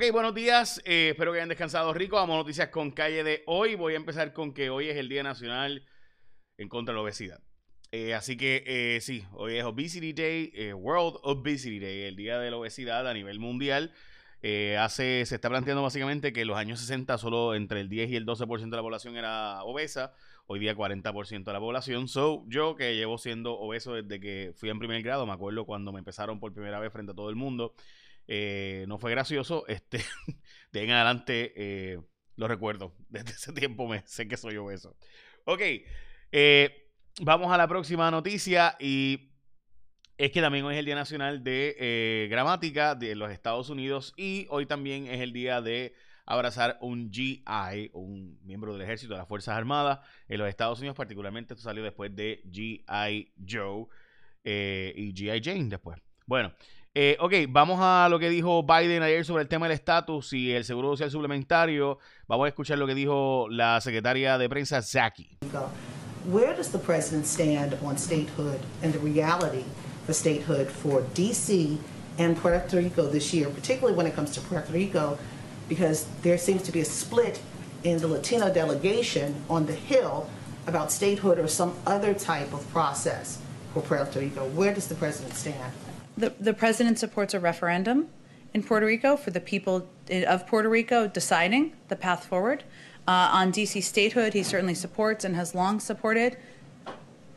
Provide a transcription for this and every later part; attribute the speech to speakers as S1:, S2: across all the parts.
S1: Ok, buenos días. Eh, espero que hayan descansado rico. Vamos a noticias con calle de hoy. Voy a empezar con que hoy es el Día Nacional en contra de la obesidad. Eh, así que eh, sí, hoy es Obesity Day, World Obesity Day, el Día de la Obesidad a nivel mundial. hace, se está planteando básicamente que en los años 60 solo entre el 10 y el 12% de la población era obesa. Hoy día 40% de la población. So, yo que llevo siendo obeso desde que fui en primer grado, me acuerdo cuando me empezaron por primera vez frente a todo el mundo. Eh, no fue gracioso. Este, de en adelante eh, lo recuerdo. Desde ese tiempo me sé que soy obeso. Ok, eh, vamos a la próxima noticia y es que también hoy es el Día Nacional de Gramática de los Estados Unidos y hoy también es el día de abrazar un GI, un miembro del ejército de las Fuerzas Armadas en los Estados Unidos, particularmente esto salió después de GI Joe y GI Jane después. Bueno, eh, ok, vamos a lo que dijo Biden ayer sobre el tema del estatus y el seguro social suplementario. Vamos a escuchar lo que dijo la secretaria de prensa, Zaki.
S2: Where does the president stand on statehood and the reality for statehood for D.C. and Puerto Rico this year, particularly when it comes to Puerto Rico, because there seems to be a split in the Latino delegation on the Hill about statehood or some other type of process for Puerto Rico. Where does the president stand?
S3: The, the president supports a referendum in Puerto Rico for the people of Puerto Rico deciding the path forward. Uh, on DC statehood, he certainly supports and has long supported.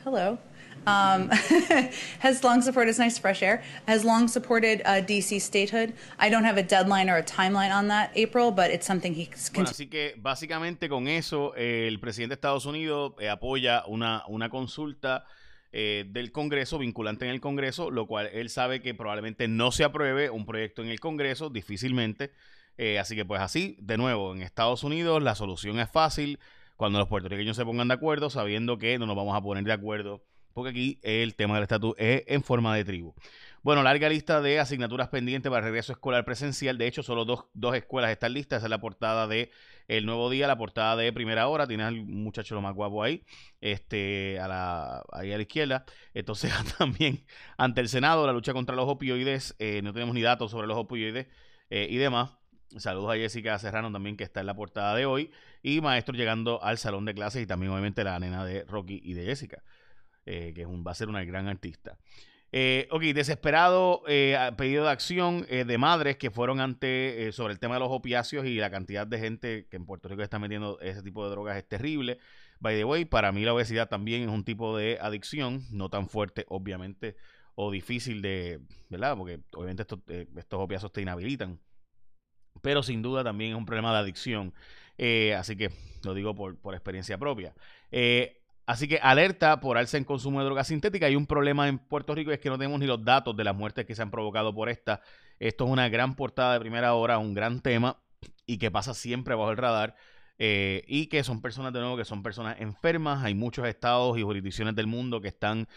S3: Hello. Um, has long supported, it's nice fresh air, has long supported uh, DC statehood. I don't have a deadline or a timeline on that, April, but it's something he's
S1: bueno, Así que básicamente con eso, el presidente de Estados Unidos eh, apoya una, una consulta Eh, del Congreso, vinculante en el Congreso, lo cual él sabe que probablemente no se apruebe un proyecto en el Congreso, difícilmente. Eh, así que pues así, de nuevo, en Estados Unidos la solución es fácil cuando los puertorriqueños se pongan de acuerdo, sabiendo que no nos vamos a poner de acuerdo, porque aquí el tema del estatus es en forma de tribu. Bueno, larga lista de asignaturas pendientes para regreso escolar presencial. De hecho, solo dos, dos escuelas están listas. Esa es la portada de El Nuevo Día, la portada de Primera Hora. Tienes al muchacho lo más guapo ahí, este, a la, ahí a la izquierda. Entonces, también ante el Senado, la lucha contra los opioides. Eh, no tenemos ni datos sobre los opioides eh, y demás. Saludos a Jessica Serrano también, que está en la portada de hoy. Y maestro llegando al salón de clases y también, obviamente, la nena de Rocky y de Jessica, eh, que va a ser una gran artista. Eh, ok, desesperado eh, pedido de acción eh, de madres que fueron ante sobre el tema de los opiáceos y la cantidad de gente que en Puerto Rico está metiendo ese tipo de drogas es terrible. By the way, para mí la obesidad también es un tipo de adicción, no tan fuerte, obviamente, o difícil de, ¿verdad? Porque obviamente estos, estos opiáceos te inhabilitan. Pero sin duda también es un problema de adicción. así que lo digo por experiencia propia. Así que alerta por alza en consumo de drogas sintéticas. Hay un problema en Puerto Rico y es que no tenemos ni los datos de las muertes que se han provocado por esta. Esto es una gran portada de primera hora, un gran tema y que pasa siempre bajo el radar. Eh, y que son personas de nuevo que son personas enfermas. Hay muchos estados y jurisdicciones del mundo que están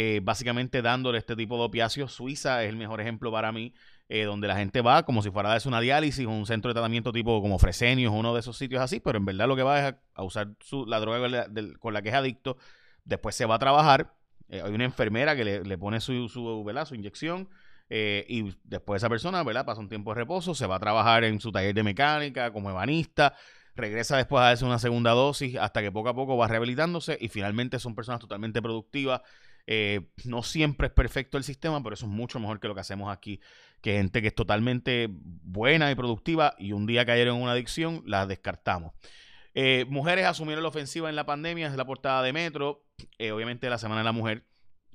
S1: eh, básicamente dándole este tipo de opiáceos. Suiza es el mejor ejemplo para mí. Eh, donde la gente va como si fuera a darse una diálisis o un centro de tratamiento tipo como Fresenius, uno de esos sitios así, pero en verdad lo que va es a, usar la droga con la, que es adicto, después se va a trabajar, eh, hay una enfermera que le, pone su, su, su inyección, y después esa persona, ¿verdad? Pasa un tiempo de reposo, se va a trabajar en su taller de mecánica como ebanista, regresa después a darse una segunda dosis hasta que poco a poco va rehabilitándose y finalmente son personas totalmente productivas eh, no siempre es perfecto el sistema, pero eso es mucho mejor que lo que hacemos aquí, que gente que es totalmente buena y productiva y un día cayeron en una adicción, la descartamos. Eh, mujeres asumieron la ofensiva en la pandemia, es la portada de Metro, eh, obviamente la Semana de la Mujer,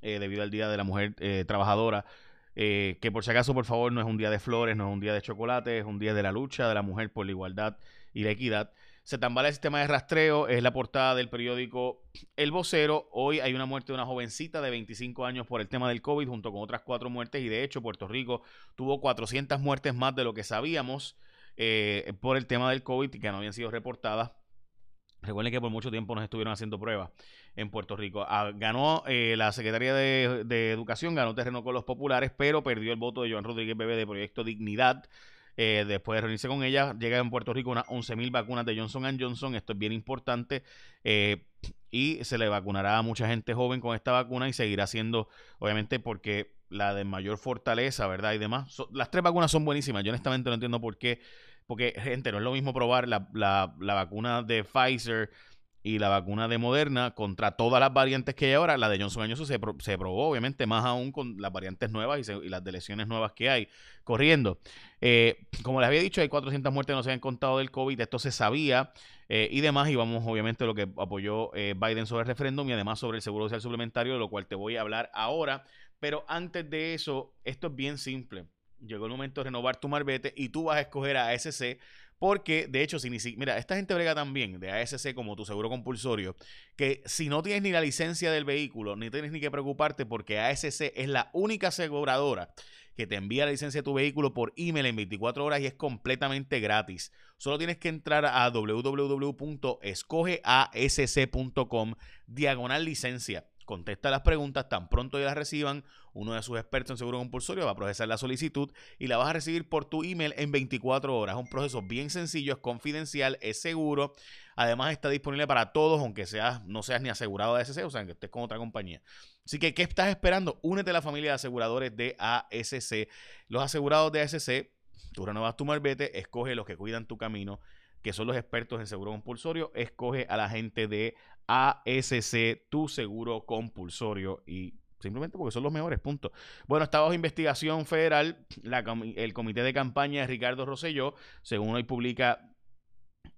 S1: debido al Día de la Mujer Trabajadora, que por si acaso, por favor, no es un día de flores, no es un día de chocolate, es un día de la lucha de la mujer por la igualdad y la equidad. Se tambala el sistema de rastreo, es la portada del periódico El Vocero. Hoy hay una muerte de una jovencita de 25 años por el tema del COVID, junto con otras cuatro muertes, y de hecho Puerto Rico tuvo 400 muertes más de lo que sabíamos eh, por el tema del COVID que no habían sido reportadas. Recuerden que por mucho tiempo nos estuvieron haciendo pruebas en Puerto Rico. Ah, ganó eh, la Secretaría de, de, Educación, ganó terreno con los populares, pero perdió el voto de Joan Rodríguez Bebé de Proyecto Dignidad. Eh, después de reunirse con ella, llega en Puerto Rico unas 11.000 vacunas de Johnson Johnson. Esto es bien importante. Eh, y se le vacunará a mucha gente joven con esta vacuna y seguirá siendo, obviamente, porque la de mayor fortaleza, ¿verdad? Y demás. las tres vacunas son buenísimas. Yo honestamente no entiendo por qué. Porque, gente, no es lo mismo probar la, la, la vacuna de Pfizer y la vacuna de Moderna contra todas las variantes que hay ahora. La de Johnson Johnson se, se probó, obviamente, más aún con las variantes nuevas y, las de lesiones nuevas que hay corriendo. Eh, como les había dicho, hay 400 muertes que no se habían contado del COVID, esto se sabía eh, y demás. Y vamos, obviamente, a lo que apoyó eh, Biden sobre el referéndum y además sobre el seguro social suplementario, de lo cual te voy a hablar ahora. Pero antes de eso, esto es bien simple. Llegó el momento de renovar tu marbete y tú vas a escoger a ASC porque, de hecho, si ni mira, esta gente brega también de ASC como tu seguro compulsorio, que si no tienes ni la licencia del vehículo, ni tienes ni que preocuparte porque ASC es la única aseguradora que te envía la licencia de tu vehículo por email en 24 horas y es completamente gratis. Solo tienes que entrar a www.escogeasc.com diagonal licencia contesta las preguntas, tan pronto ya las reciban, uno de sus expertos en seguro compulsorio va a procesar la solicitud y la vas a recibir por tu email en 24 horas. Es un proceso bien sencillo, es confidencial, es seguro. Además está disponible para todos, aunque seas, no seas ni asegurado de ASC, o sea, que estés con otra compañía. Así que, ¿qué estás esperando? Únete a la familia de aseguradores de ASC. Los asegurados de ASC, tú renovas tu marbete, escoge los que cuidan tu camino que son los expertos en seguro compulsorio, escoge a la gente de ASC, tu seguro compulsorio y simplemente porque son los mejores, punto. Bueno, está bajo investigación federal el comité de campaña de Ricardo Rosselló, según hoy publica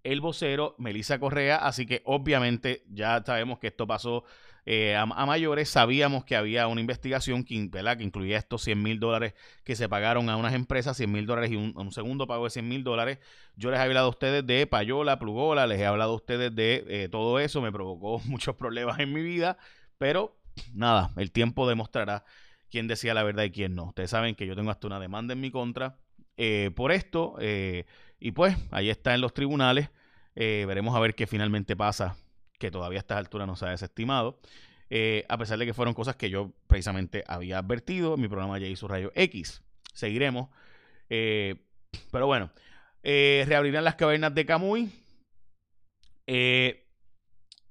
S1: el vocero, Melissa Correa, así que obviamente ya sabemos que esto pasó eh, a, mayores. Sabíamos que había una investigación que, que incluía estos 100 mil dólares que se pagaron a unas empresas, 100 mil dólares y un, segundo pago de 100 mil dólares. Yo les he hablado a ustedes de Payola, Plugola, les he hablado a ustedes de eh, todo eso. Me provocó muchos problemas en mi vida, pero nada, el tiempo demostrará quién decía la verdad y quién no. Ustedes saben que yo tengo hasta una demanda en mi contra eh, por esto. y pues ahí está en los tribunales. veremos a ver qué finalmente pasa que todavía a estas alturas no se ha desestimado. Eh, a pesar de que fueron cosas que yo precisamente había advertido en mi programa Ya hizo Rayo X. Seguiremos. Eh, pero bueno, eh, reabrirán las cavernas de Camuy. Eh,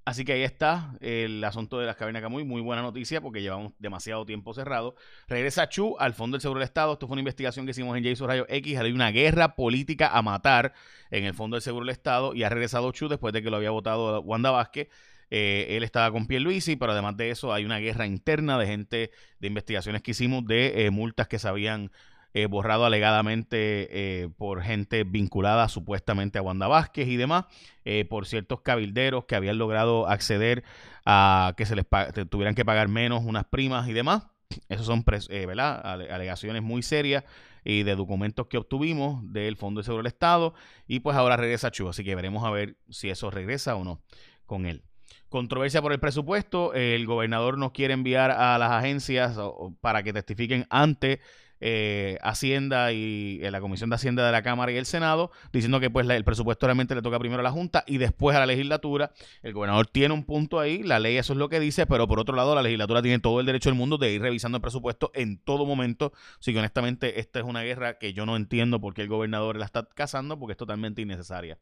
S1: Así que ahí está el asunto de las cavernas Camuy. Muy buena noticia porque llevamos demasiado tiempo cerrado. Regresa Chu al Fondo del Seguro del Estado. Esto fue una investigación que hicimos en Jason Rayo X. Hay una guerra política a matar en el Fondo del Seguro del Estado y ha regresado Chu después de que lo había votado Wanda Vázquez. Eh, él estaba con Pierluisi, pero además de eso hay una guerra interna de gente, de investigaciones que hicimos de eh, multas que se habían eh, borrado alegadamente eh, por gente vinculada supuestamente a Wanda Vázquez y demás, eh, por ciertos cabilderos que habían logrado acceder a que se les tuvieran que pagar menos unas primas y demás. Esas son ¿verdad? alegaciones muy serias y de documentos que obtuvimos del Fondo de Seguro del Estado. Y pues ahora regresa Chu, así que veremos a ver si eso regresa o no con él. Controversia por el presupuesto. El gobernador nos quiere enviar a las agencias para que testifiquen ante eh, Hacienda y eh, la Comisión de Hacienda de la Cámara y el Senado, diciendo que pues el presupuesto realmente le toca primero a la Junta y después a la legislatura. El gobernador tiene un punto ahí, la ley eso es lo que dice, pero por otro lado la legislatura tiene todo el derecho del mundo de ir revisando el presupuesto en todo momento. Así que honestamente esta es una guerra que yo no entiendo por qué el gobernador la está cazando, porque es totalmente innecesaria,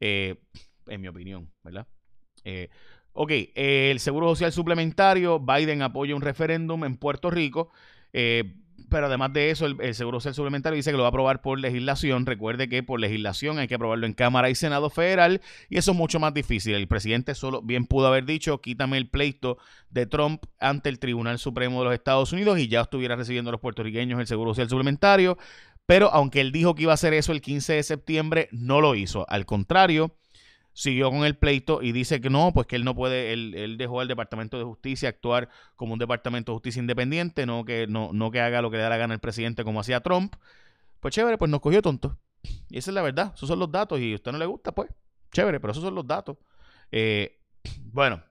S1: eh, en mi opinión, ¿verdad? ok, el Seguro Social Suplementario, Biden apoya un referéndum en Puerto Rico. Eh, pero además de eso, el, Seguro Social Suplementario dice que lo va a aprobar por legislación. Recuerde que por legislación hay que aprobarlo en Cámara y Senado Federal y eso es mucho más difícil. El presidente solo bien pudo haber dicho, quítame el pleito de Trump ante el Tribunal Supremo de los Estados Unidos y ya estuviera recibiendo a los puertorriqueños el Seguro Social Suplementario. Pero aunque él dijo que iba a hacer eso el 15 de septiembre, no lo hizo. Al contrario, siguió con el pleito y dice que no, pues que él no puede, él, dejó al Departamento de Justicia actuar como un Departamento de Justicia independiente, no que, no, no que haga lo que le da la gana el presidente como hacía Trump. Pues chévere, pues nos cogió tonto. Y esa es la verdad, esos son los datos y a usted no le gusta, pues chévere, pero esos son los datos. Eh, bueno,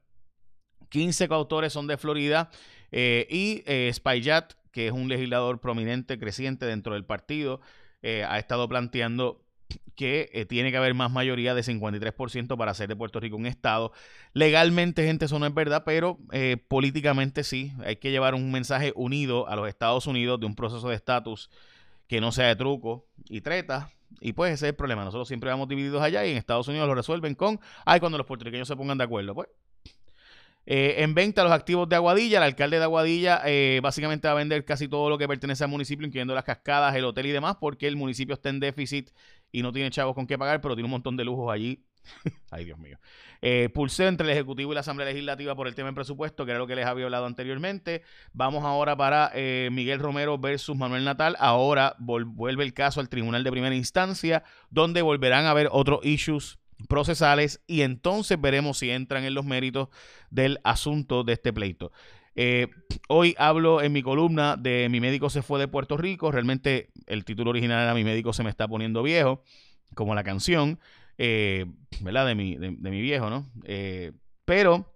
S1: 15 coautores son de Florida eh, y eh, Spyjat, que es un legislador prominente, creciente dentro del partido, ha estado planteando que eh, tiene que haber más mayoría de 53% para hacer de Puerto Rico un Estado. Legalmente, gente, eso no es verdad, pero eh, políticamente sí. Hay que llevar un mensaje unido a los Estados Unidos de un proceso de estatus que no sea de truco y treta. Y pues ese es el problema. Nosotros siempre vamos divididos allá y en Estados Unidos lo resuelven con, ay, cuando los puertorriqueños se pongan de acuerdo. Pues Eh, en venta los activos de Aguadilla, el alcalde de Aguadilla eh, básicamente va a vender casi todo lo que pertenece al municipio, incluyendo las cascadas, el hotel y demás, porque el municipio está en déficit y no tiene chavos con qué pagar, pero tiene un montón de lujos allí. Ay, Dios mío. Eh, pulseo entre el Ejecutivo y la Asamblea Legislativa por el tema del presupuesto, que era lo que les había hablado anteriormente. Vamos ahora para eh, Miguel Romero versus Manuel Natal. Ahora vuelve el caso al Tribunal de Primera Instancia, donde volverán a haber otros issues procesales y entonces veremos si entran en los méritos del asunto de este pleito. Eh, hoy hablo en mi columna de Mi médico se fue de Puerto Rico. Realmente el título original era Mi médico se me está poniendo viejo, como la canción, eh, ¿verdad? De mi, de, mi viejo, ¿no? Eh, pero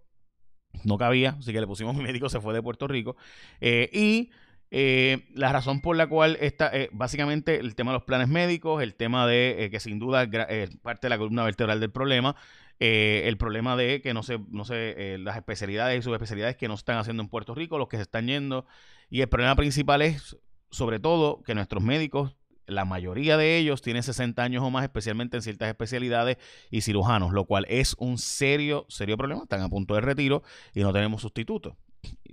S1: no cabía, así que le pusimos Mi médico se fue de Puerto Rico. y eh, la razón por la cual está, eh, básicamente el tema de los planes médicos, el tema de eh, que sin duda es parte de la columna vertebral del problema, el problema de que no sé, no sé, las especialidades y subespecialidades que no están haciendo en Puerto Rico, los que se están yendo, y el problema principal es sobre todo que nuestros médicos la mayoría de ellos tienen 60 años o más, especialmente en ciertas especialidades y cirujanos, lo cual es un serio, serio problema. Están a punto de retiro y no tenemos sustitutos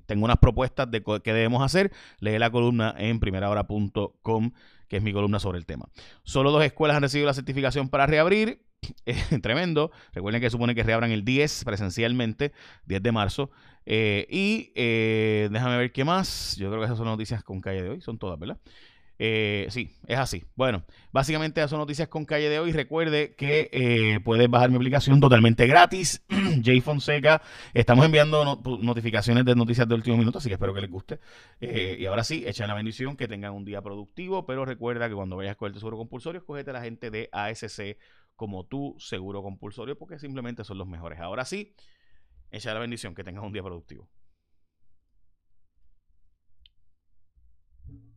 S1: tengo unas propuestas de qué debemos hacer. Lee la columna en primerahora.com, que es mi columna sobre el tema. Solo dos escuelas han recibido la certificación para reabrir. tremendo. Recuerden que supone que reabran el 10 presencialmente, 10 de marzo. Eh, y eh, déjame ver qué más. Yo creo que esas son noticias con calle de hoy. Son todas, ¿verdad? Eh, sí, es así. Bueno, básicamente esas son noticias con calle de hoy. Recuerde que eh, puedes bajar mi aplicación totalmente gratis. Jay Fonseca. Estamos enviando notificaciones de noticias de último minuto, así que espero que les guste. Eh, y ahora sí, echen la bendición, que tengan un día productivo. Pero recuerda que cuando vayas con el seguro compulsorio, escogete a la gente de ASC como tu seguro compulsorio, porque simplemente son los mejores. Ahora sí, echa la bendición, que tengas un día productivo.